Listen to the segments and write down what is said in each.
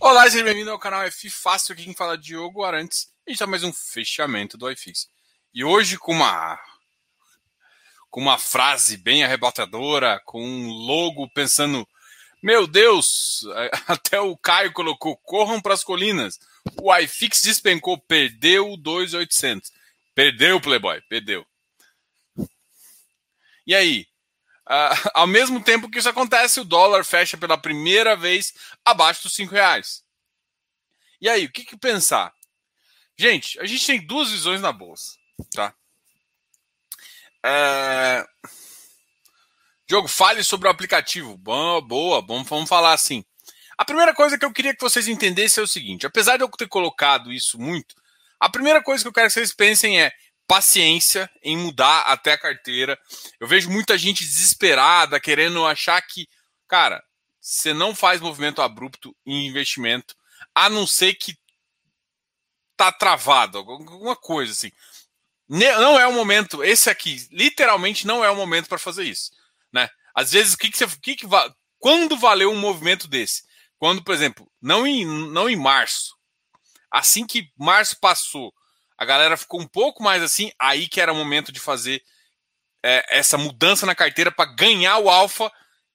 Olá, seja bem-vindo ao canal F Fácil, aqui quem fala é Diogo Arantes. A gente tá mais um fechamento do iFix. E hoje com uma com uma frase bem arrebatadora, com um logo pensando, meu Deus, até o Caio colocou, corram para as colinas. O iFix despencou, perdeu 2.800. Perdeu, Playboy, perdeu. E aí? Uh, ao mesmo tempo que isso acontece, o dólar fecha pela primeira vez abaixo dos 5 reais. E aí, o que, que pensar? Gente, a gente tem duas visões na bolsa, tá? É... Diogo, fale sobre o aplicativo. Boa, boa, vamos falar assim. A primeira coisa que eu queria que vocês entendessem é o seguinte: apesar de eu ter colocado isso muito, a primeira coisa que eu quero que vocês pensem é paciência em mudar até a carteira. Eu vejo muita gente desesperada, querendo achar que, cara, você não faz movimento abrupto em investimento, a não ser que tá travado, alguma coisa assim. Não é o momento, esse aqui, literalmente não é o momento para fazer isso, né? Às vezes, o que, que você, o que, que quando valeu um movimento desse? Quando, por exemplo, não em, não em março, assim que março passou, a galera ficou um pouco mais assim, aí que era o momento de fazer é, essa mudança na carteira para ganhar o alfa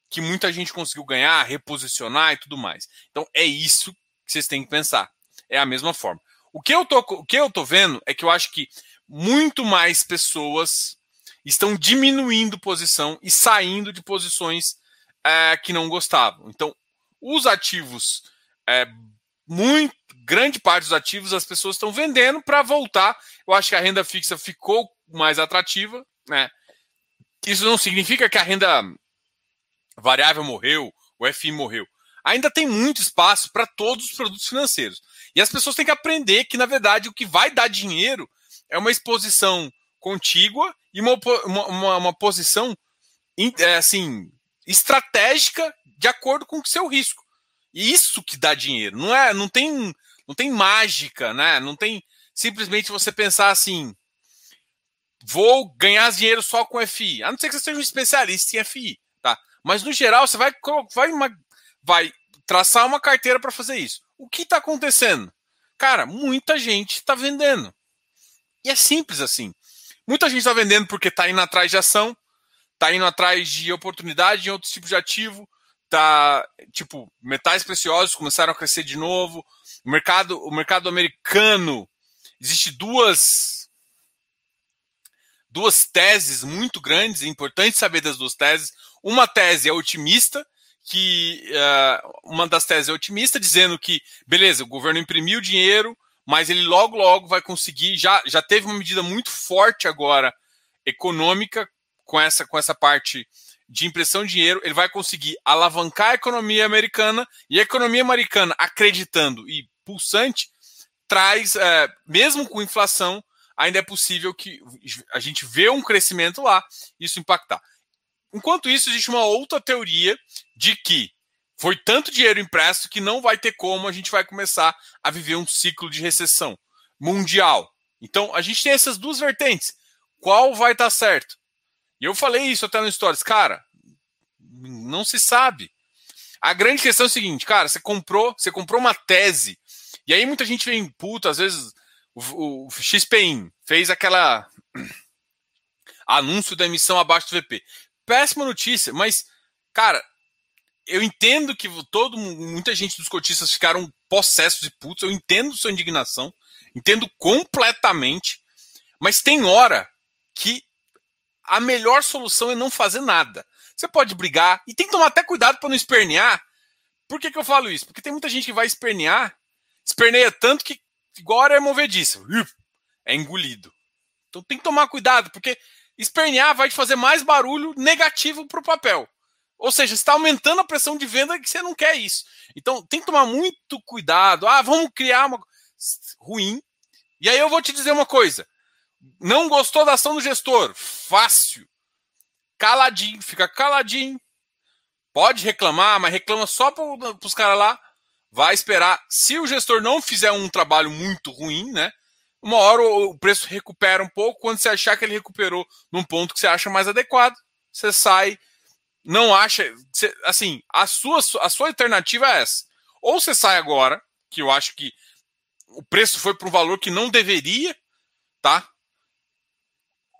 que muita gente conseguiu ganhar, reposicionar e tudo mais. Então é isso que vocês têm que pensar. É a mesma forma. O que eu tô, o que eu tô vendo é que eu acho que muito mais pessoas estão diminuindo posição e saindo de posições é, que não gostavam. Então, os ativos, é, muito grande parte dos ativos, as pessoas estão vendendo para voltar. Eu acho que a renda fixa ficou mais atrativa, né? Isso não significa que a renda variável morreu, o FI morreu. Ainda tem muito espaço para todos os produtos financeiros. E as pessoas têm que aprender que, na verdade, o que vai dar dinheiro é uma exposição contígua e uma, uma, uma posição é, assim estratégica de acordo com o seu risco. Isso que dá dinheiro. Não é, não tem, não tem mágica, né? Não tem simplesmente você pensar assim, vou ganhar dinheiro só com FI. A não ser que você seja um especialista em FI, tá? Mas no geral você vai vai, vai traçar uma carteira para fazer isso. O que está acontecendo? Cara, muita gente está vendendo. E é simples assim. Muita gente está vendendo porque está indo atrás de ação, está indo atrás de oportunidade em outros tipos de ativo, tá tipo metais preciosos começaram a crescer de novo. O mercado, o mercado americano existe duas duas teses muito grandes, é importante saber das duas teses. Uma tese é otimista, que uh, uma das teses é otimista, dizendo que, beleza, o governo imprimiu dinheiro, mas ele logo, logo vai conseguir. Já, já teve uma medida muito forte agora econômica com essa, com essa parte de impressão de dinheiro. Ele vai conseguir alavancar a economia americana e a economia americana, acreditando e pulsante, traz, uh, mesmo com inflação, ainda é possível que a gente vê um crescimento lá, isso impactar. Enquanto isso, existe uma outra teoria de que foi tanto dinheiro impresso que não vai ter como a gente vai começar a viver um ciclo de recessão mundial. Então, a gente tem essas duas vertentes. Qual vai estar certo? E eu falei isso até no Stories. Cara, não se sabe. A grande questão é o seguinte, cara, você comprou, você comprou uma tese. E aí muita gente vem puta, às vezes o, o XPIN fez aquela anúncio da emissão abaixo do VP péssima notícia, mas, cara, eu entendo que todo muita gente dos cotistas ficaram possessos e putos, eu entendo sua indignação, entendo completamente, mas tem hora que a melhor solução é não fazer nada. Você pode brigar e tem que tomar até cuidado para não espernear. Por que, que eu falo isso? Porque tem muita gente que vai espernear, esperneia tanto que, igual é movediça, é engolido. Então tem que tomar cuidado, porque espernear vai te fazer mais barulho negativo para o papel. Ou seja, está aumentando a pressão de venda que você não quer isso. Então tem que tomar muito cuidado. Ah, vamos criar uma ruim. E aí eu vou te dizer uma coisa. Não gostou da ação do gestor? Fácil. Caladinho, fica caladinho. Pode reclamar, mas reclama só para os caras lá. Vai esperar. Se o gestor não fizer um trabalho muito ruim, né? uma hora o preço recupera um pouco. Quando você achar que ele recuperou num ponto que você acha mais adequado, você sai, não acha. Você, assim, a sua, a sua alternativa é essa. Ou você sai agora, que eu acho que o preço foi para um valor que não deveria, tá?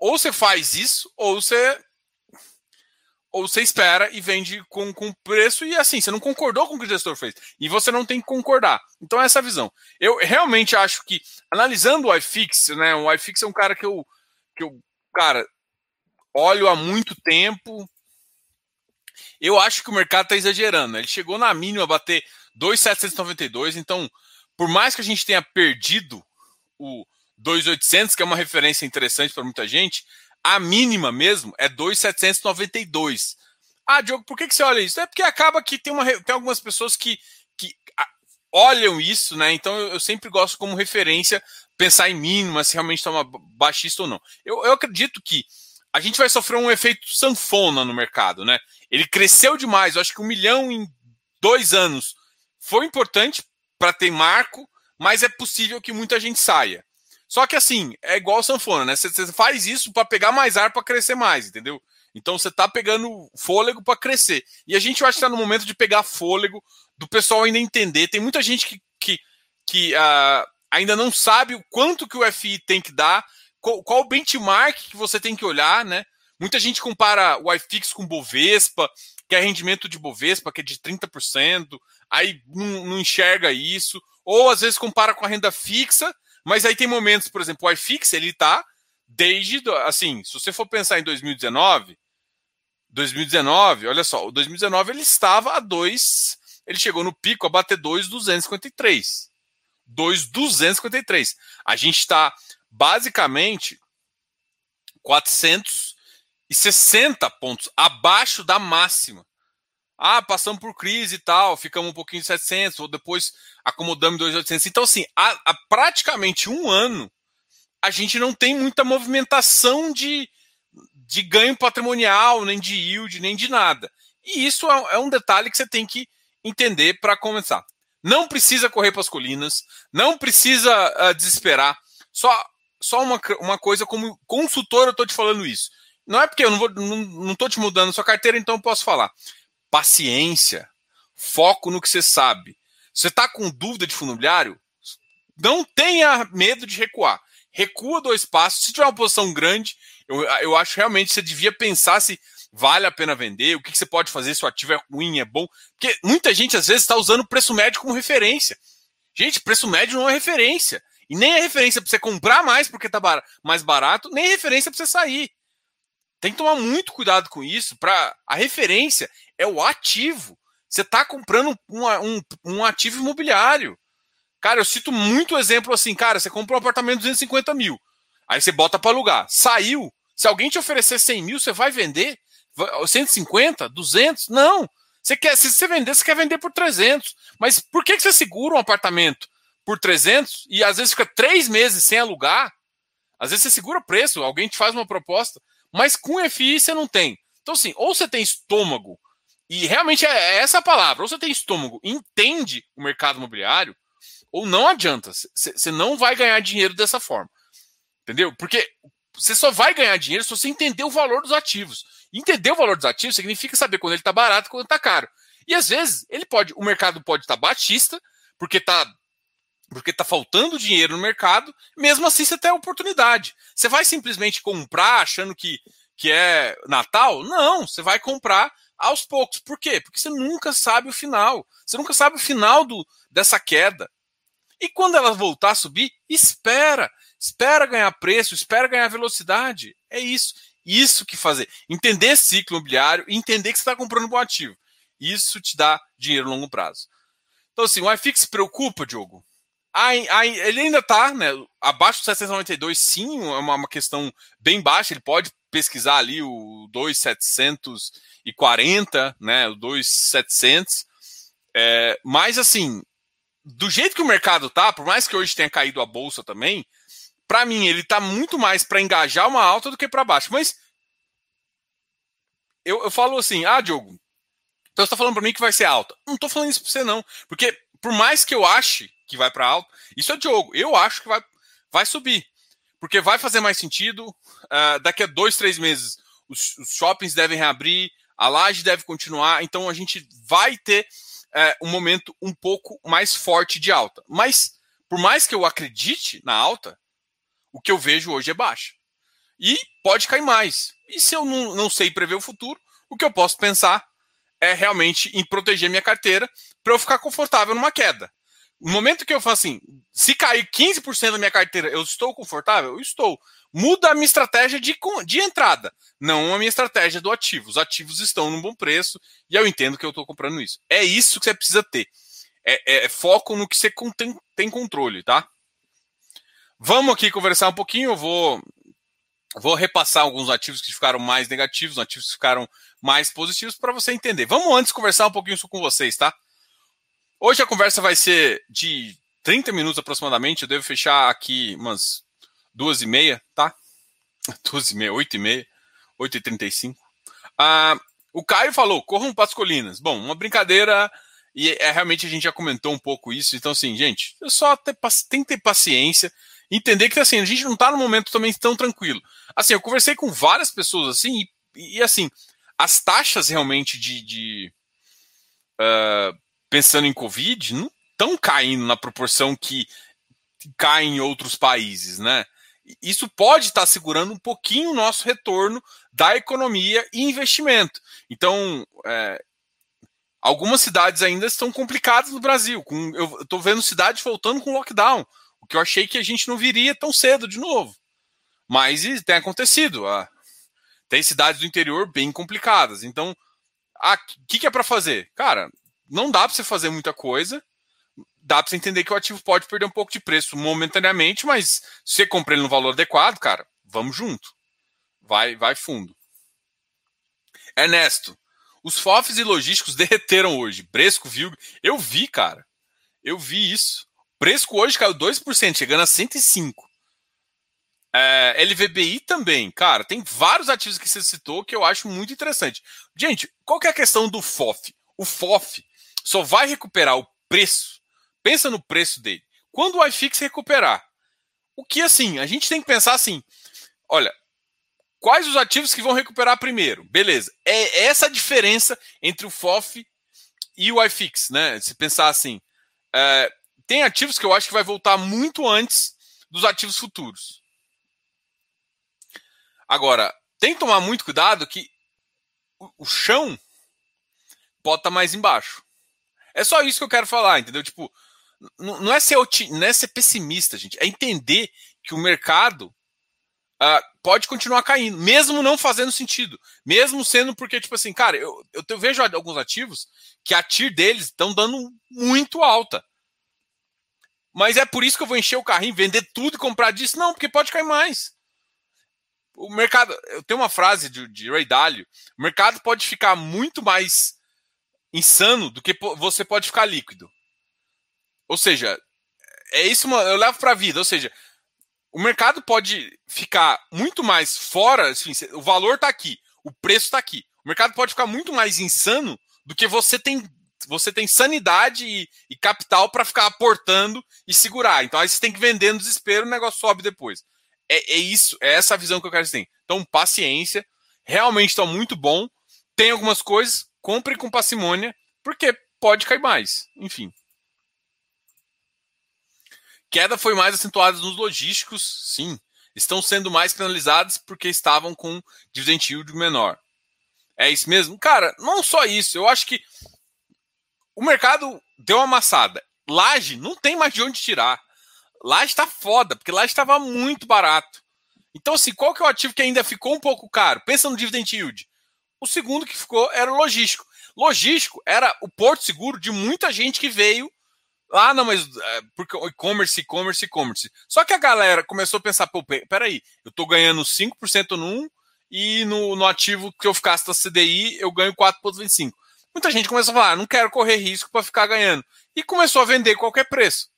Ou você faz isso, ou você ou você espera e vende com, com preço e assim, você não concordou com o que o gestor fez. E você não tem que concordar. Então, essa é a visão. Eu realmente acho que, analisando o iFix, né? O iFix é um cara que eu, que eu cara, olho há muito tempo. Eu acho que o mercado está exagerando. Ele chegou na mínima a bater 2,792. Então, por mais que a gente tenha perdido o 2,800, que é uma referência interessante para muita gente, a mínima mesmo é 2,792. Ah, Diogo, por que, que você olha isso? É porque acaba que tem, uma, tem algumas pessoas que, que olham isso, né? Então eu, eu sempre gosto como referência pensar em mínima, se realmente está uma baixista ou não. Eu, eu acredito que a gente vai sofrer um efeito sanfona no mercado, né? Ele cresceu demais, eu acho que um milhão em dois anos foi importante para ter marco, mas é possível que muita gente saia. Só que assim, é igual sanfona, né? Você faz isso para pegar mais ar para crescer mais, entendeu? Então você tá pegando fôlego para crescer. E a gente acho que tá no momento de pegar fôlego, do pessoal ainda entender. Tem muita gente que, que, que uh, ainda não sabe o quanto que o FI tem que dar, qual, qual o benchmark que você tem que olhar, né? Muita gente compara o iFix com Bovespa, que é rendimento de Bovespa, que é de 30%, aí não, não enxerga isso. Ou às vezes compara com a renda fixa, mas aí tem momentos, por exemplo, o iFix, ele está desde, assim, se você for pensar em 2019, 2019, olha só, o 2019 ele estava a 2, ele chegou no pico a bater 2,253. 2,253. A gente está basicamente 460 pontos abaixo da máxima. Ah, passamos por crise e tal, ficamos um pouquinho de 700, ou depois acomodamos 2.800. Então, assim, há, há, praticamente um ano, a gente não tem muita movimentação de, de ganho patrimonial, nem de yield, nem de nada. E isso é, é um detalhe que você tem que entender para começar. Não precisa correr para as colinas, não precisa uh, desesperar. Só, só uma, uma coisa, como consultor, eu estou te falando isso. Não é porque eu não estou não, não te mudando sua carteira, então eu posso falar paciência, foco no que você sabe. Você está com dúvida de fundo imobiliário? Não tenha medo de recuar. Recua dois passos. Se tiver uma posição grande, eu, eu acho realmente que você devia pensar se vale a pena vender, o que, que você pode fazer se o ativo é ruim, é bom. Porque muita gente, às vezes, está usando o preço médio como referência. Gente, preço médio não é referência. E nem é referência para você comprar mais porque está mais barato, nem é referência para você sair. Tem que tomar muito cuidado com isso. Para a referência é o ativo. Você está comprando um, um, um, ativo imobiliário. Cara, eu cito muito exemplo assim, cara, você comprou um apartamento de 250 mil, aí você bota para alugar, saiu. Se alguém te oferecer 100 mil, você vai vender? 150? 200? Não. Você quer, se você vender, você quer vender por 300. Mas por que, que você segura um apartamento por 300 e às vezes fica três meses sem alugar? Às vezes você segura preço, alguém te faz uma proposta, mas com FI você não tem. Então, assim, ou você tem estômago e realmente é, é essa a palavra. Ou você tem estômago, entende o mercado imobiliário, ou não adianta. Você não vai ganhar dinheiro dessa forma. Entendeu? Porque você só vai ganhar dinheiro se você entender o valor dos ativos. Entender o valor dos ativos significa saber quando ele está barato e quando está caro. E às vezes ele pode, o mercado pode estar tá baixista, porque está porque está faltando dinheiro no mercado, mesmo assim você tem a oportunidade. Você vai simplesmente comprar achando que, que é Natal? Não, você vai comprar aos poucos. Por quê? Porque você nunca sabe o final. Você nunca sabe o final do, dessa queda. E quando ela voltar a subir, espera. Espera ganhar preço, espera ganhar velocidade. É isso. Isso que fazer. Entender ciclo imobiliário entender que você está comprando um bom ativo. Isso te dá dinheiro a longo prazo. Então, assim, o iFix se preocupa, Diogo? Ele ainda está né, abaixo do 792, sim, é uma, questão bem baixa. Ele pode pesquisar ali o 2,740, né, o 2,700. É, mas, assim, do jeito que o mercado tá, por mais que hoje tenha caído a bolsa também, para mim ele tá muito mais para engajar uma alta do que para baixo. Mas eu, eu falo assim, ah, Diogo, então você tá falando para mim que vai ser alta. Não tô falando isso para você não, porque por mais que eu ache que vai para alta, isso é Diogo, eu acho que vai, vai subir porque vai fazer mais sentido. Uh, daqui a dois, três meses, os, os, shoppings devem reabrir, a laje deve continuar, então a gente vai ter é, um momento um pouco mais forte de alta. Mas, por mais que eu acredite na alta, o que eu vejo hoje é baixa. E pode cair mais. E se eu não, não sei prever o futuro, o que eu posso pensar é realmente em proteger minha carteira para eu ficar confortável numa queda. No momento que eu falo assim, se cair 15% da minha carteira, eu estou confortável? Eu estou. Muda a minha estratégia de, de entrada, não a minha estratégia do ativo. Os ativos estão num bom preço e eu entendo que eu estou comprando isso. É isso que você precisa ter. É, é, é foco no que você tem, tem controle, tá? Vamos aqui conversar um pouquinho. Eu vou, vou repassar alguns ativos que ficaram mais negativos, ativos que ficaram mais positivos para você entender. Vamos antes conversar um pouquinho com vocês, tá? Hoje a conversa vai ser de 30 minutos aproximadamente. Eu devo fechar aqui umas duas e meia, tá? Duas e meia, oito e meia, oito e trinta e cinco. Ah, o Caio falou, corram para as colinas. Bom, uma brincadeira e é, realmente a gente já comentou um pouco isso. Então, assim, gente, é só ter, tem que ter paciência, entender que assim, a gente não está no momento também tão tranquilo. Assim, eu conversei com várias pessoas assim, e, e assim, as taxas realmente de, de uh, pensando em Covid, não estão caindo na proporção que cai em outros países, né? Isso pode estar tá segurando um pouquinho o nosso retorno da economia e investimento. Então, é, algumas cidades ainda estão complicadas no Brasil. Com, eu estou vendo cidades voltando com lockdown, o que eu achei que a gente não viria tão cedo de novo. Mas tem acontecido. Ah, tem cidades do interior bem complicadas. Então, o ah, que, que é para fazer? Cara, não dá para você fazer muita coisa. Dá para você entender que o ativo pode perder um pouco de preço momentaneamente, mas se você compra ele no valor adequado, cara, vamos junto. Vai, vai fundo. Ernesto, os FOFs e logísticos derreteram hoje. Bresco viu. Eu vi, cara. Eu vi isso. Bresco hoje caiu 2%, chegando a 105. É, LVBI também, cara, tem vários ativos que você citou que eu acho muito interessante. Gente, qual que é a questão do FOF? O FOF só vai recuperar o preço. Pensa no preço dele. Quando o iFix recuperar. O que assim, a gente tem que pensar assim, olha, quais os ativos que vão recuperar primeiro? Beleza. É essa a diferença entre o FOF e o iFix, né? Se pensar assim, é, tem ativos que eu acho que vai voltar muito antes dos ativos futuros. Agora, tem que tomar muito cuidado que o, chão pode estar mais embaixo. É só isso que eu quero falar, entendeu? Tipo, não é ser, não é ser pessimista, gente. É entender que o mercado uh, pode continuar caindo, mesmo não fazendo sentido. Mesmo sendo porque, tipo assim, cara, eu, eu vejo alguns ativos que a TIR deles estão dando muito alta. Mas é por isso que eu vou encher o carrinho, vender tudo e comprar disso? Não, porque pode cair mais. O mercado. Eu tenho uma frase de, de Ray Dalio: o mercado pode ficar muito mais insano do que você pode ficar líquido. Ou seja, é isso eu levo para a vida. Ou seja, o mercado pode ficar muito mais fora, assim, o valor está aqui, o preço está aqui. O mercado pode ficar muito mais insano do que você tem você tem sanidade e, e capital para ficar aportando e segurar. Então aí você tem que vender no desespero, o negócio sobe depois. É, é isso, é essa a visão que eu quero ter. Então, paciência, realmente está muito bom. Tem algumas coisas, compre com parcimônia, porque pode cair mais. Enfim. Queda foi mais acentuada nos logísticos, sim. Estão sendo mais penalizados porque estavam com dividend yield menor. É isso mesmo? Cara, não só isso. Eu acho que o mercado deu uma amassada. Laje não tem mais de onde tirar. Laje está foda, porque Laje estava muito barato. Então, assim, qual que é o ativo que ainda ficou um pouco caro? Pensa no dividend yield. O segundo que ficou era o logístico. Logístico era o porto seguro de muita gente que veio. Ah, não, mas é, porque e-commerce, e-commerce, e-commerce. Só que a galera começou a pensar, pô, peraí, eu tô ganhando 5% num e no, no ativo que eu ficasse da CDI eu ganho 4,25. Muita gente começou a falar, ah, não quero correr risco para ficar ganhando. E começou a vender qualquer preço.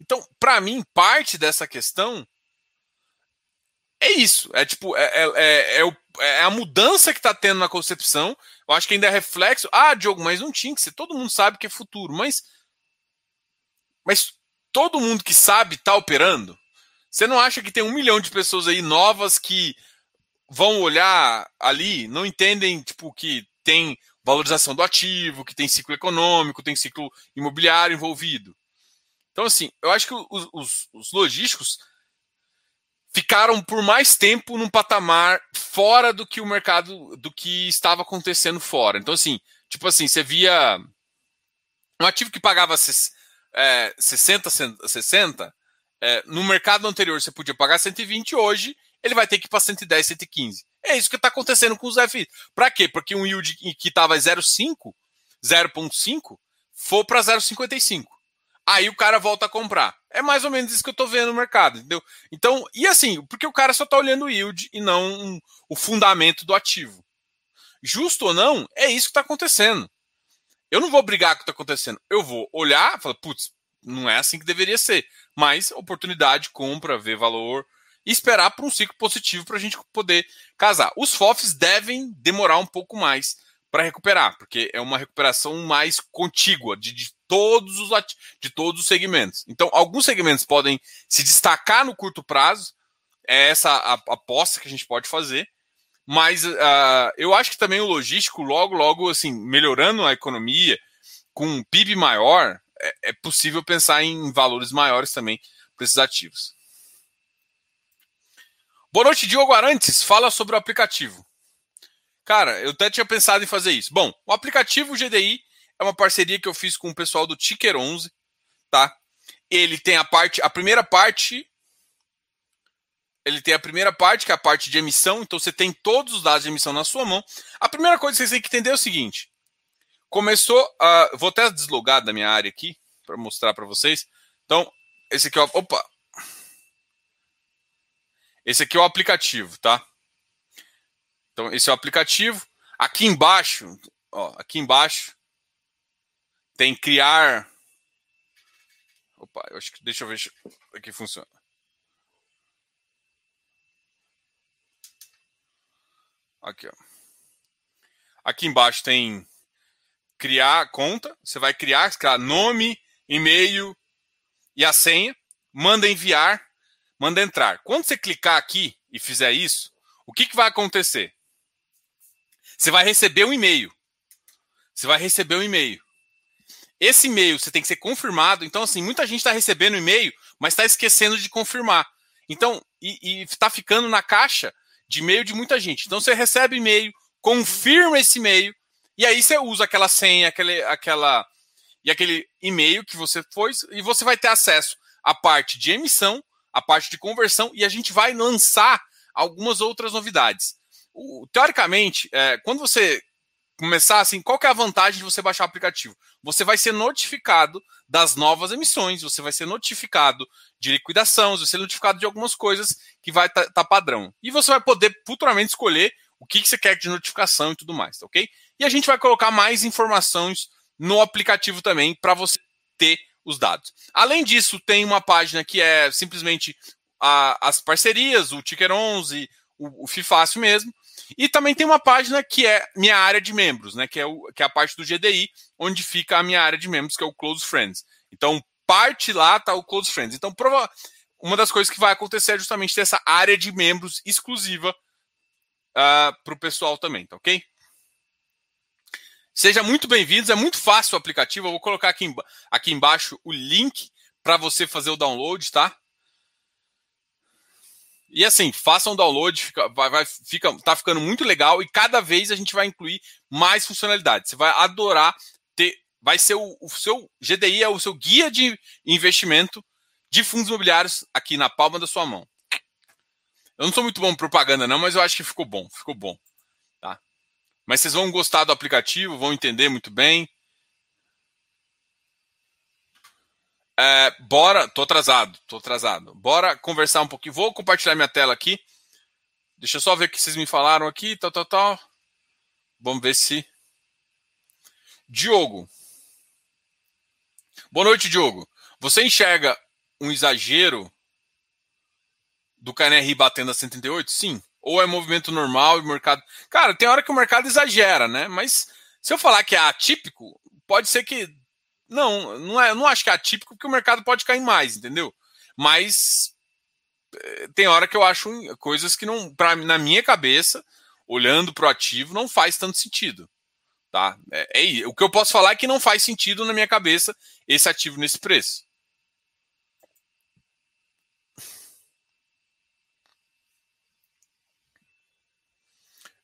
Então, para mim, parte dessa questão é isso. É tipo, é, é, é, é, é a mudança que está tendo na concepção. Eu acho que ainda é reflexo. Ah, Diogo, mas não tinha que ser. Todo mundo sabe que é futuro. Mas, mas todo mundo que sabe está operando. Você não acha que tem um milhão de pessoas aí novas que vão olhar ali, não entendem tipo que tem valorização do ativo, que tem ciclo econômico, tem ciclo imobiliário envolvido. Então, assim, eu acho que os, os, os logísticos ficaram por mais tempo num patamar fora do que o mercado, do que estava acontecendo fora. Então, assim, tipo assim, você via um ativo que pagava é, 60, 60 é, no mercado anterior você podia pagar 120, hoje ele vai ter que ir para 110, 115. É isso que está acontecendo com os FI. Para quê? Porque um yield que estava 0,5, 0,5, for para 0,55. Aí o cara volta a comprar. É mais ou menos isso que eu estou vendo no mercado, entendeu? Então, e assim, porque o cara só está olhando o yield e não o fundamento do ativo. Justo ou não, é isso que está acontecendo. Eu não vou brigar com o que está acontecendo. Eu vou olhar e falar, putz, não é assim que deveria ser. Mas oportunidade, compra, ver valor e esperar por um ciclo positivo para a gente poder casar. Os FOFs devem demorar um pouco mais para recuperar, porque é uma recuperação mais contígua de, de todos os de todos os segmentos. Então, alguns segmentos podem se destacar no curto prazo, é essa a, a aposta que a gente pode fazer. Mas uh, eu acho que também o logístico, logo, logo, assim, melhorando a economia, com um PIB maior, é, é possível pensar em valores maiores também para esses ativos. Boa noite, Diogo Arantes. Fala sobre o aplicativo. Cara, eu até tinha pensado em fazer isso. Bom, o aplicativo GDI é uma parceria que eu fiz com o pessoal do Ticker 11, tá? Ele tem a parte, a primeira parte, ele tem a primeira parte, que é a parte de emissão, então você tem todos os dados de emissão na sua mão. A primeira coisa que vocês têm que entender é o seguinte: começou a. Vou até deslogar da minha área aqui, para mostrar para vocês. Então, esse aqui é o. Opa! Esse aqui é o aplicativo, tá? Então, esse é o aplicativo. Aqui embaixo, ó, aqui embaixo tem criar. Opa, eu acho que deixa eu ver se aqui funciona. Aqui, ó. Aqui embaixo tem criar conta. Você vai criar, criar nome, e-mail e a senha. Manda enviar manda entrar. Quando você clicar aqui e fizer isso, o que, que vai acontecer? Você vai receber um e-mail. Você vai receber um e-mail. Esse e-mail você tem que ser confirmado. Então, assim, muita gente está recebendo e-mail, mas está esquecendo de confirmar. Então, e está ficando na caixa de e-mail de muita gente. Então, você recebe e-mail, confirma esse e-mail, e aí você usa aquela senha, aquele, aquela e aquele e-mail que você foi, e você vai ter acesso à parte de emissão a parte de conversão e a gente vai lançar algumas outras novidades. O, teoricamente, é, quando você começar assim, qual que é a vantagem de você baixar o aplicativo? Você vai ser notificado das novas emissões, você vai ser notificado de liquidação, você vai ser notificado de algumas coisas que vai estar tá, tá padrão. E você vai poder futuramente escolher o que, que você quer de notificação e tudo mais, tá ok? E a gente vai colocar mais informações no aplicativo também para você ter os dados. Além disso, tem uma página que é simplesmente a, as parcerias, o Ticker 11, o, o FIFácil mesmo. E também tem uma página que é minha área de membros, né? Que é, o, que é a parte do GDI, onde fica a minha área de membros, que é o Close Friends. Então, parte lá está o Close Friends. Então, prova uma das coisas que vai acontecer é justamente ter essa área de membros exclusiva uh, ah, para o pessoal também, tá ok? Seja muito bem-vindos, é muito fácil o aplicativo. Eu vou colocar aqui, aqui embaixo o link para você fazer o download, tá? E assim, façam download, fica, vai, vai, fica, tá ficando muito legal e cada vez a gente vai incluir mais funcionalidades. Você vai adorar ter, vai ser o, o seu GDI é o seu guia de investimento de fundos imobiliários aqui na palma da sua mão. Eu não sou muito bom em propaganda não, mas eu acho que ficou bom, ficou bom. Mas vocês vão gostar do aplicativo, vão entender muito bem. É, bora, tô atrasado, tô atrasado. Bora conversar um pouquinho. Vou compartilhar minha tela aqui. Deixa eu só ver o que vocês me falaram aqui, tal, tal, tal. Vamos ver se. Diogo. Boa noite, Diogo. Você enxerga um exagero do KNRI batendo a 138? Sim. Ou é movimento normal e mercado. Cara, tem hora que o mercado exagera, né? Mas se eu falar que é atípico, pode ser que. Não, não, é, não acho que é atípico, porque o mercado pode cair mais, entendeu? Mas eh, tem hora que eu acho coisas que não, pra, na minha cabeça, olhando para o ativo, não faz tanto sentido. Tá? É, é, o que eu posso falar é que não faz sentido na minha cabeça esse ativo nesse preço.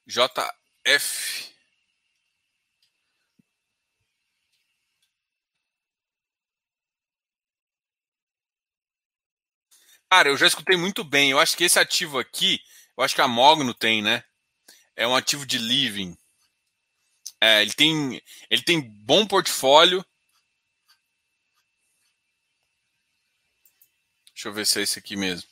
JF. Cara, eu já escutei muito bem. Eu acho que esse ativo aqui, eu acho que a Mogno tem, né? É um ativo de living. É, ele tem, ele tem bom portfólio. Deixa eu ver se é esse aqui mesmo.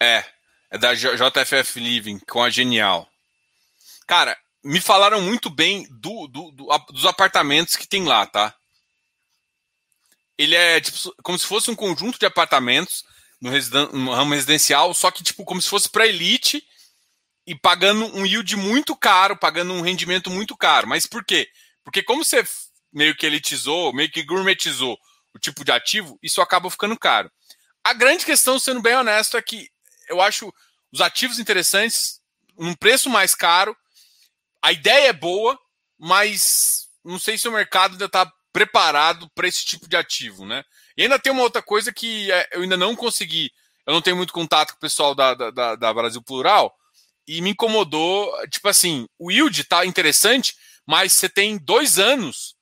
É, é da JFF Living com a Genial. Cara, me falaram muito bem do, do, do, dos apartamentos que tem lá, tá? Ele é tipo, como se fosse um conjunto de apartamentos no, residen no ramo residencial, só que tipo como se fosse para elite e pagando um yield muito caro, pagando um rendimento muito caro. Mas por quê? Porque como você meio que elitizou, meio que gourmetizou o tipo de ativo, isso acaba ficando caro. A grande questão, sendo bem honesto, é que eu acho os ativos interessantes, num preço mais caro. A ideia é boa, mas não sei se o mercado ainda está preparado para esse tipo de ativo, né? E ainda tem uma outra coisa que é, eu ainda não consegui. Eu não tenho muito contato com o pessoal da, da, da Brasil Plural e me incomodou. Tipo assim, o yield tá interessante, mas você tem dois anos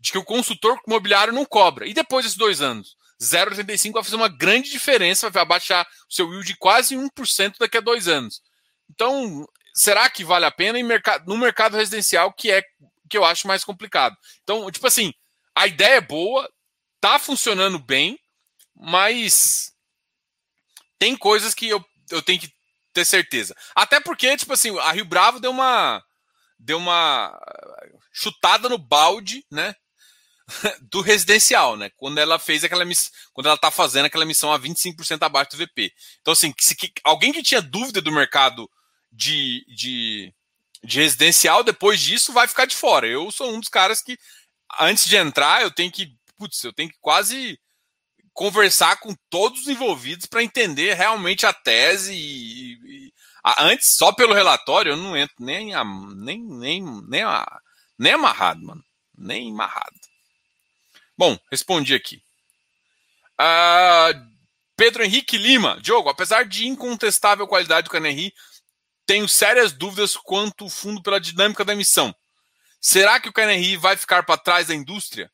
de que o consultor imobiliário não cobra. E depois desses dois anos? 0,85 vai fazer uma grande diferença, vai abaixar o seu yield quase 1% daqui a dois anos. Então, será que vale a pena no mercado residencial, que é que eu acho mais complicado? Então, tipo assim, a ideia é boa, tá funcionando bem, mas tem coisas que eu, eu tenho que ter certeza. Até porque, tipo assim, a Rio Bravo deu uma deu uma chutada no balde, né? do residencial, né? Quando ela fez aquela missão, quando ela tá fazendo aquela missão a 25% abaixo do VP. Então, assim, se que, alguém que tinha dúvida do mercado de, de, de residencial, depois disso vai ficar de fora. Eu sou um dos caras que, antes de entrar, eu tenho que, putz, eu tenho que quase conversar com todos os envolvidos para entender realmente a tese e, e antes só pelo relatório eu não entro nem a, nem nem nem, a, nem amarrado, mano, nem amarrado. Bom, respondi aqui. Uh, Pedro Henrique Lima. Diogo, apesar de incontestável qualidade do Canerri, tenho sérias dúvidas quanto o fundo pela dinâmica da emissão. Será que o Canerri vai ficar para trás da indústria?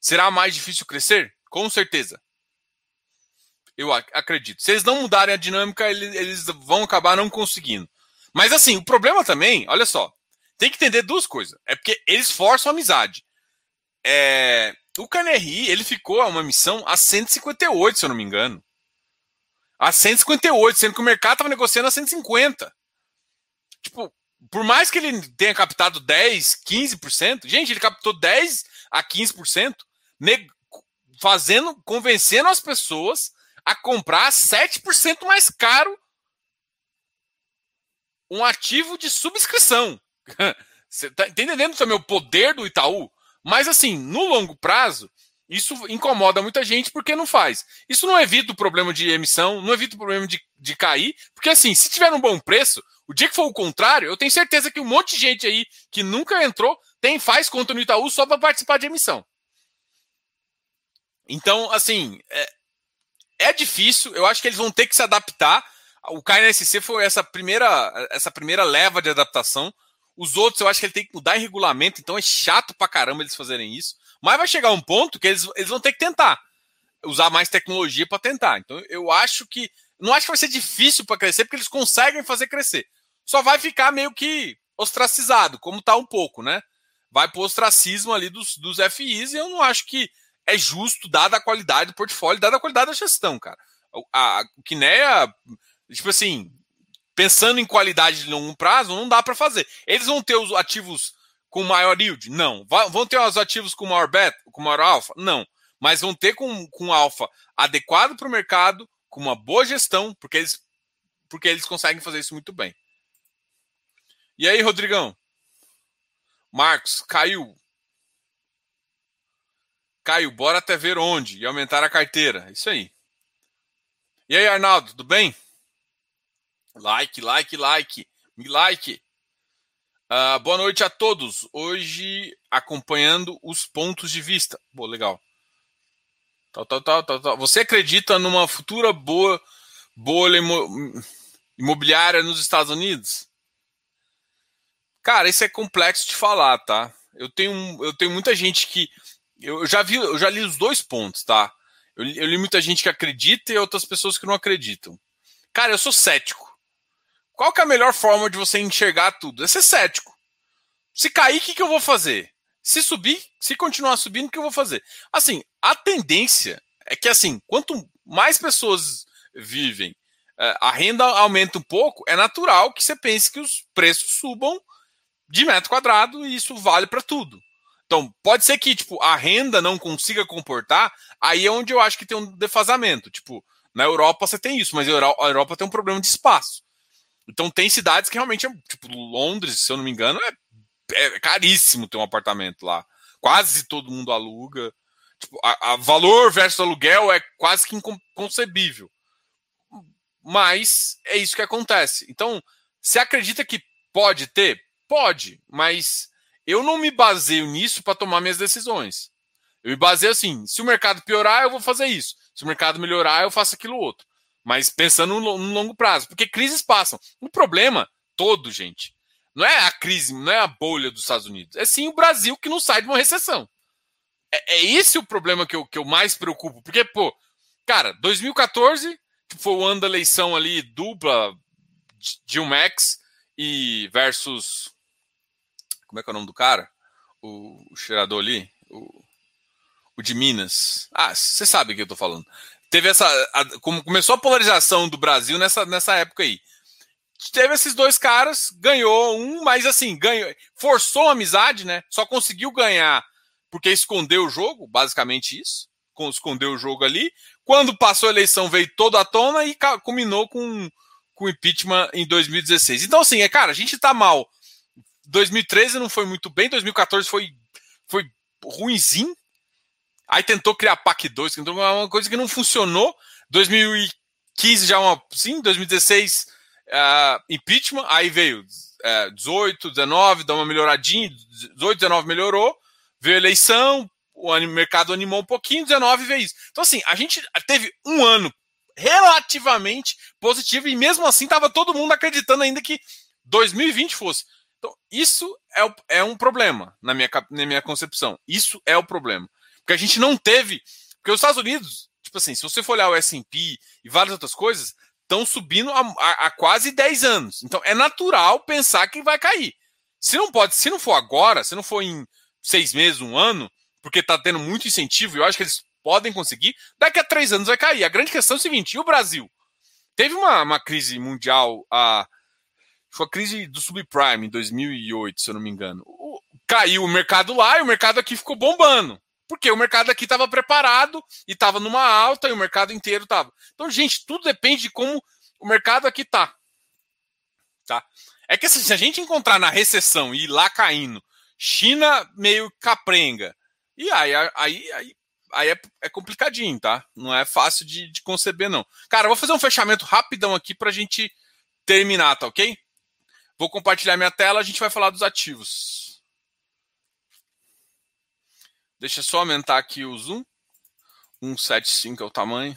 Será mais difícil crescer? Com certeza. Eu acredito. Se eles não mudarem a dinâmica, eles vão acabar não conseguindo. Mas assim, o problema também, olha só, tem que entender duas coisas. É porque eles forçam a amizade. É, o Canerri, ele ficou a uma missão a 158, se eu não me engano. A 158, sendo que o mercado estava negociando a 150. Tipo, por mais que ele tenha captado 10, 15%, gente, ele captou 10 a 15%, fazendo, convencendo as pessoas a comprar 7% mais caro um ativo de subscrição. Você tá entendendo também o poder do Itaú? Mas assim, no longo prazo, isso incomoda muita gente porque não faz. Isso não evita o problema de emissão, não evita o problema de, de cair, porque assim, se tiver um bom preço, o dia que for o contrário, eu tenho certeza que um monte de gente aí que nunca entrou tem faz conta no Itaú só para participar de emissão. Então, assim, é, é, difícil. Eu acho que eles vão ter que se adaptar. O KNSC foi essa primeira, essa primeira leva de adaptação. Os outros eu acho que ele tem que mudar em regulamento, então é chato pra caramba eles fazerem isso. Mas vai chegar um ponto que eles, eles vão ter que tentar usar mais tecnologia para tentar. Então eu acho que. Não acho que vai ser difícil para crescer, porque eles conseguem fazer crescer. Só vai ficar meio que ostracizado, como tá um pouco, né? Vai pro ostracismo ali dos, dos FIs, e eu não acho que é justo, dada a qualidade do portfólio, dada a qualidade da gestão, cara. A, a, o Kineia, tipo assim, pensando em qualidade de longo prazo, não dá para fazer. Eles vão ter os ativos com maior yield? Não. Vão ter os ativos com maior beta, com maior alfa? Não. Mas vão ter com, com alfa adequado para o mercado, com uma boa gestão, porque eles, porque eles conseguem fazer isso muito bem. E aí, Rodrigão? Marcos, caiu. Caiu, bora até ver onde e aumentar a carteira. Isso aí. E aí, Arnaldo, tudo bem? Like, like, like. Me like. Uh, boa noite a todos. Hoje acompanhando os pontos de vista. Pô, legal. Tal, tal, tal, tal, tal. Você acredita numa futura boa bolha imobiliária nos Estados Unidos? Cara, isso é complexo de falar, tá? Eu tenho, eu tenho muita gente que. Eu já vi, eu já li os dois pontos, tá? Eu, eu li muita gente que acredita e outras pessoas que não acreditam. Cara, eu sou cético. Qual que é a melhor forma de você enxergar tudo? É ser cético. Se cair, o que, que eu vou fazer? Se subir, se continuar subindo, o que eu vou fazer? Assim, a tendência é que, assim, quanto mais pessoas vivem, é, a renda aumenta um pouco, é natural que você pense que os preços subam de metro quadrado e isso vale para tudo. Então, pode ser que tipo, a renda não consiga comportar, aí é onde eu acho que tem um defasamento. Tipo, na Europa você tem isso, mas a Europa tem um problema de espaço. Então tem cidades que realmente, é, tipo, Londres, se eu não me engano, é, é caríssimo ter um apartamento lá. Quase todo mundo aluga. Tipo, a, a valor versus aluguel é quase que inconcebível. Mas é isso que acontece. Então, você acredita que pode ter? Pode, mas eu não me baseio nisso para tomar minhas decisões. Eu me baseio assim: se o mercado piorar, eu vou fazer isso. Se o mercado melhorar, eu faço aquilo outro mas pensando no, longo prazo, porque crises passam. O problema todo, gente, não é a crise, não é a bolha dos Estados Unidos, é sim o Brasil que não sai de uma recessão. É, é esse o problema que eu, que eu mais preocupo, porque, pô, cara, 2014 foi o ano da eleição ali dupla um Max e versus. Como é que é o nome do cara? O, o cheirador ali? O, o de Minas. Ah, você sabe o que eu tô falando teve essa. A, como começou a polarização do Brasil nessa, nessa época aí. Teve esses dois caras, ganhou um, mas assim, ganhou, forçou a amizade, né? Só conseguiu ganhar porque escondeu o jogo, basicamente isso. Escondeu o jogo ali. Quando passou a eleição, veio toda à tona e culminou com, com o impeachment em 2016. Então, assim, é, cara, a gente tá mal. 2013 não foi muito bem, 2014 foi, foi ruimzinho, Aí tentou criar PAC 2, tentou uma coisa que não funcionou. 2015 já uma. Sim, 2016 uh, impeachment. Aí veio uh, 18, 19, dá uma melhoradinha. 18, 19 melhorou. Veio eleição, o mercado animou um pouquinho, 19 veio isso. Então, assim, a gente teve um ano relativamente positivo e mesmo assim estava todo mundo acreditando ainda que 2020 fosse. Então, isso é, é um problema na minha, na minha concepção. Isso é o problema. Porque a gente não teve. Porque os Estados Unidos, tipo assim, se você for olhar o SP e várias outras coisas, estão subindo há, quase 10 anos. Então é natural pensar que vai cair. Se não pode, se não for agora, se não for em seis meses, um ano, porque está tendo muito incentivo, e eu acho que eles podem conseguir, daqui a três anos vai cair. A grande questão é o seguinte: e o Brasil? Teve uma, uma crise mundial, a, foi a crise do subprime em 2008, se eu não me engano. O, caiu o mercado lá e o mercado aqui ficou bombando. Porque o mercado aqui estava preparado e estava numa alta e o mercado inteiro estava. Então, gente, tudo depende de como o mercado aqui está. Tá? É que assim, se a gente encontrar na recessão e ir lá caindo, China meio caprenga, e aí, aí, aí, aí é, é complicadinho, tá? Não é fácil de, de conceber, não. Cara, eu vou fazer um fechamento rapidão aqui para a gente terminar, tá ok? Vou compartilhar minha tela, a gente vai falar dos ativos. Deixa eu só aumentar aqui o zoom. 175 é o tamanho.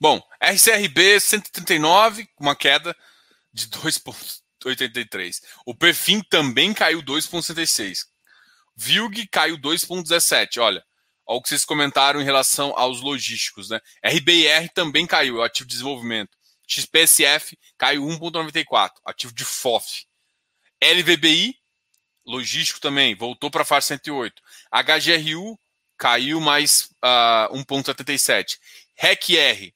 Bom, RCRB 139, uma queda de 2,83. O Perfim também caiu 2,66. Vilg caiu 2,17. Olha, olha o que vocês comentaram em relação aos logísticos, né? RBR também caiu, é o ativo de desenvolvimento. XPSF caiu 1,94, ativo de FOF. LVBI, logístico também, voltou para a faixa 108. HGRU caiu mais uh, 1,77. RECR,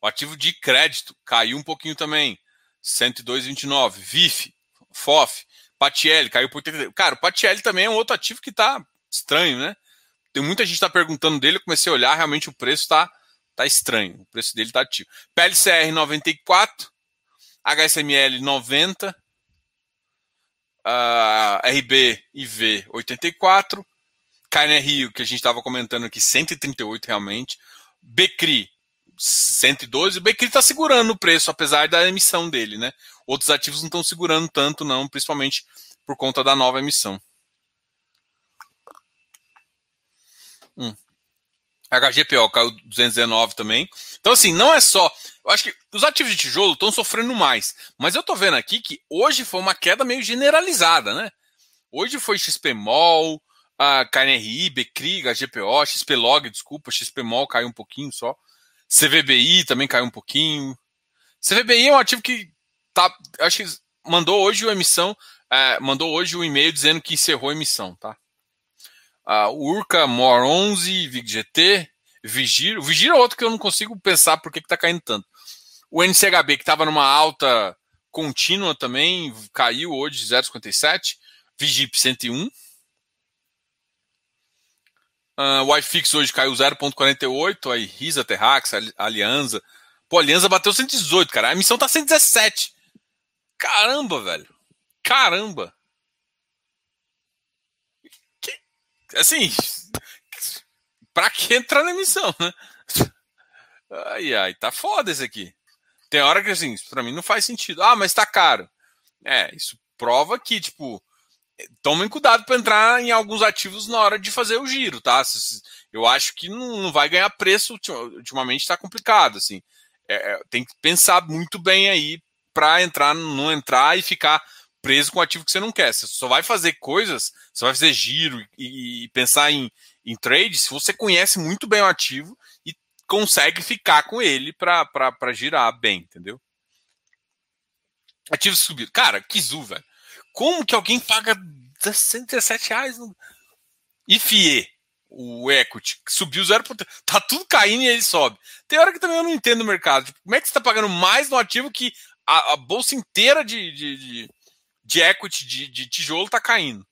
o ativo de crédito caiu um pouquinho também, 102,29. VIF, FOF, Patiel caiu por 80. Cara, o Patiel também é um outro ativo que está estranho, né? Tem muita gente está perguntando dele, eu comecei a olhar, realmente o preço está Tá estranho. O preço dele tá ativo. PLCR 94, HSML 90, uh, RB IV 84, KNR Rio, que a gente estava comentando aqui, 138 realmente, Becri 112, o Becri está segurando o preço, apesar da emissão dele, né? Outros ativos não estão segurando tanto, não, principalmente por conta da nova emissão. Hum. HGPO caiu 219 também. Então, assim, não é só. Eu acho que os ativos de tijolo estão sofrendo mais. Mas eu tô vendo aqui que hoje foi uma queda meio generalizada, né? Hoje foi XPMOL, a KNRI, BCRI, HGPO, XPLog, desculpa, XPMOL caiu um pouquinho só. CVBI também caiu um pouquinho. CVBI é um ativo que tá, acho que mandou hoje uma emissão, é, mandou hoje um e-mail dizendo que encerrou a emissão, tá? Uh, Urca, Mor 11, VigGT, Vigiro. Vigiro é outro que eu não consigo pensar por que está caindo tanto. O NCHB, que estava numa alta contínua também, caiu hoje 0,57. Vigip 101. Uh, o iFix hoje caiu 0,48. Aí Risa, Terrax, Alianza. Pô, a Alianza bateu 118, cara. A emissão tá 117. Caramba, velho. Caramba. Que... Assim, pra que entrar na emissão, né? Ai, ai, tá foda esse aqui. Tem hora que, assim, pra mim não faz sentido. Ah, mas tá caro. É, isso prova que, tipo, tomem cuidado para entrar em alguns ativos na hora de fazer o giro, tá? Eu acho que não, vai ganhar preço, ultimamente está complicado, assim. É, é, tem que pensar muito bem aí para entrar, não entrar e ficar preso com o ativo que você não quer. Você só vai fazer coisas, você vai fazer giro e, e pensar em, em trade se você conhece muito bem o ativo e consegue ficar com ele para girar bem, entendeu? Ativos subiram. Cara, Kizu, velho. Como que alguém paga 117 reais no... e FIE, o equity, subiu 0%. Tá tudo caindo e ele sobe. Tem hora que também eu não entendo o mercado. Tipo, como é que você está pagando mais no ativo que a, a bolsa inteira de, de, de, de equity de, de tijolo está caindo?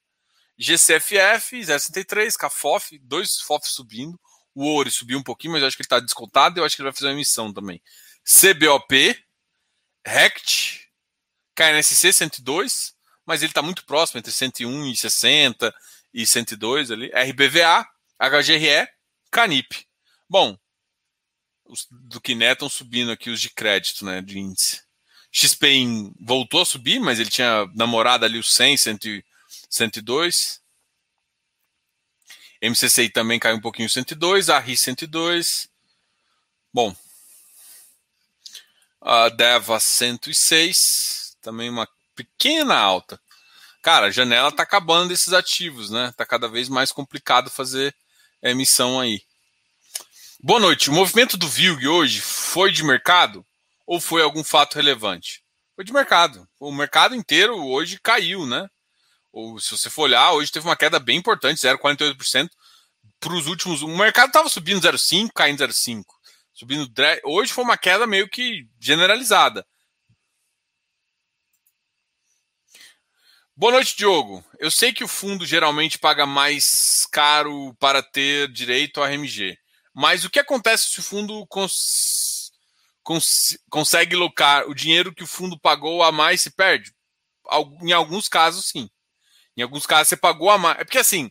GCFF, 0,63, CAFOF, dois FOF subindo. O Ouro subiu um pouquinho, mas eu acho que ele está descontado. Eu acho que ele vai fazer uma emissão também. CBOP, RECT, KNSC 102, mas ele está muito próximo, entre 101 e 60 e 102 ali. RBVA, HGRE, Canip. Bom, os do Kiné estão subindo aqui os de crédito, né, de índice. XPIN voltou a subir, mas ele tinha namorado ali os 100, 100 102. MCCI também caiu um pouquinho 102, a RI 102. Bom, a DEVA 106, também uma pequena alta. Cara, a janela está acabando desses ativos, né? Está cada vez mais complicado fazer emissão aí. Boa noite. O movimento do VILG hoje foi de mercado ou foi algum fato relevante? Foi de mercado. O mercado inteiro hoje caiu, né? Ou se você for olhar, hoje teve uma queda bem importante, 0,48% para os últimos. O mercado estava subindo 0,5, caindo 0,5. Subindo. Hoje foi uma queda meio que generalizada. Boa noite, Diogo. Eu sei que o fundo geralmente paga mais caro para ter direito ao RMG, mas o que acontece se o fundo cons cons consegue locar o dinheiro que o fundo pagou a mais se perde? Em alguns casos, sim. Em alguns casos, você pagou a mais. É porque assim,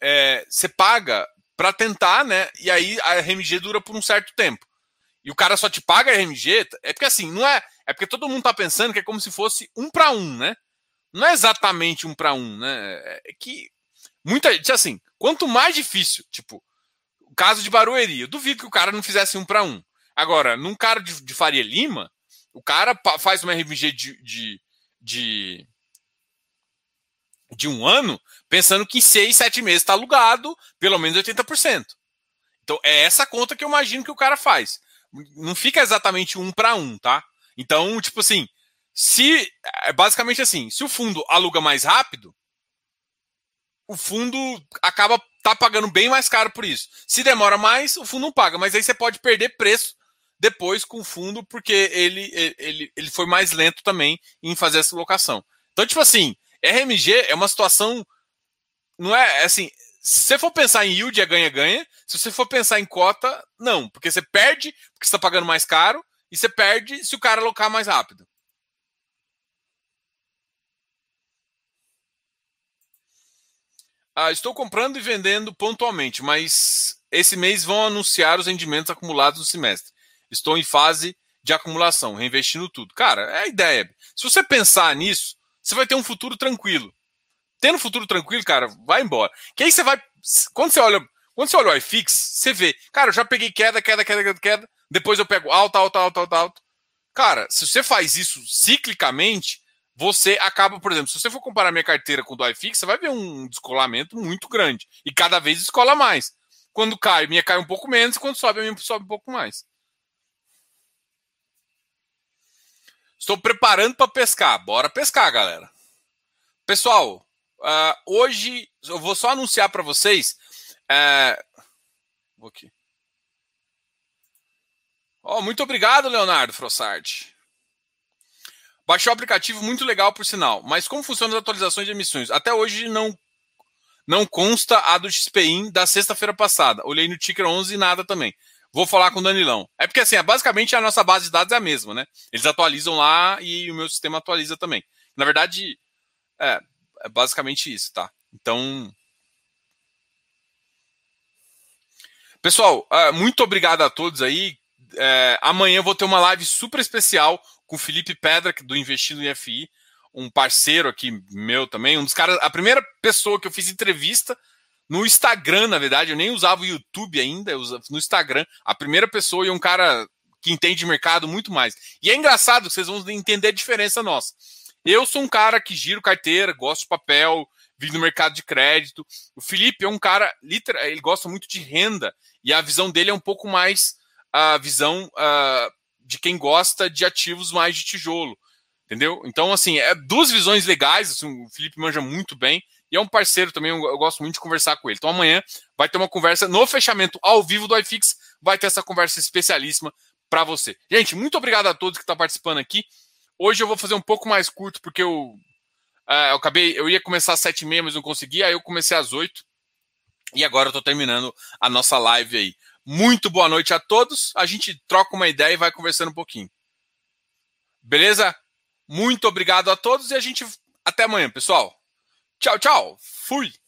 é, você paga para tentar, né? E aí a RMG dura por um certo tempo. E o cara só te paga a RMG. É porque assim, não é. É porque todo mundo tá pensando que é como se fosse um para um, né? não é exatamente um para um, né? É que muita gente, assim, quanto mais difícil, tipo, o caso de Barueri, eu duvido que o cara não fizesse um para um. Agora, num cara de, de Faria Lima, o cara faz uma RMG de, de, de, de um ano, pensando que em seis, sete meses está alugado pelo menos 80%. Então, é essa conta que eu imagino que o cara faz. Não fica exatamente um para um, tá? Então, tipo assim, se é basicamente assim, se o fundo aluga mais rápido, o fundo acaba tá pagando bem mais caro por isso. Se demora mais, o fundo não paga, mas aí você pode perder preço depois com o fundo porque ele, ele, ele foi mais lento também em fazer essa locação. Então, tipo assim, RMG é uma situação não é, é assim, se você for pensar em yield é ganha-ganha, se você for pensar em cota, não, porque você perde porque você está pagando mais caro e você perde se o cara alocar mais rápido. Ah, estou comprando e vendendo pontualmente, mas esse mês vão anunciar os rendimentos acumulados no semestre. Estou em fase de acumulação, reinvestindo tudo. Cara, é a ideia. Se você pensar nisso, você vai ter um futuro tranquilo. Tendo um futuro tranquilo, cara, vai embora. Que aí você vai. Quando você olha, quando você olha o iFix, você vê, cara, eu já peguei queda, queda, queda, queda, depois eu pego alta, alta, alta, alta, alta. Cara, se você faz isso ciclicamente, você acaba, por exemplo, se você for comparar minha carteira com o do iFix, você vai ver um descolamento muito grande. E cada vez descola mais. Quando cai, minha cai um pouco menos, quando sobe, a minha sobe um pouco mais. Estou preparando para pescar. Bora pescar, galera. Pessoal, uh, hoje eu vou só anunciar para vocês. Uh, vou aqui. Oh, muito obrigado, Leonardo Frossard. Baixou o aplicativo, muito legal por sinal. Mas como funcionam as atualizações de emissões? Até hoje não não consta a do XPIN da sexta-feira passada. Olhei no Ticker 11 e nada também. Vou falar com o Danilão. É porque assim, é, basicamente a nossa base de dados é a mesma, né? Eles atualizam lá e o meu sistema atualiza também. Na verdade, é, é basicamente isso, tá? Então. Pessoal, é, muito obrigado a todos aí. É, amanhã eu vou ter uma live super especial com o Felipe Pedra, do Investindo em FI, um parceiro aqui meu também, um dos caras, a primeira pessoa que eu fiz entrevista no Instagram, na verdade, eu nem usava o YouTube ainda, eu usava no Instagram, a primeira pessoa e um cara que entende de mercado muito mais. E é engraçado, vocês vão entender a diferença nossa. Eu sou um cara que giro carteira, gosto de papel, vivo no mercado de crédito. O Felipe é um cara, ele gosta muito de renda e a visão dele é um pouco mais a visão uh, de quem gosta de ativos mais de tijolo, entendeu? Então, assim, é duas visões legais. Assim, o Felipe manja muito bem e é um parceiro também. Eu, gosto muito de conversar com ele. Então, amanhã vai ter uma conversa no fechamento ao vivo do iFix. Vai ter essa conversa especialíssima para você. Gente, muito obrigado a todos que estão tá participando aqui. Hoje eu vou fazer um pouco mais curto porque eu, uh, eu acabei, eu ia começar às sete e meia, mas não consegui. Aí eu comecei às oito e agora eu estou terminando a nossa live aí. Muito boa noite a todos. A gente troca uma ideia e vai conversando um pouquinho. Beleza? Muito obrigado a todos e a gente até amanhã, pessoal. Tchau, tchau. Fui.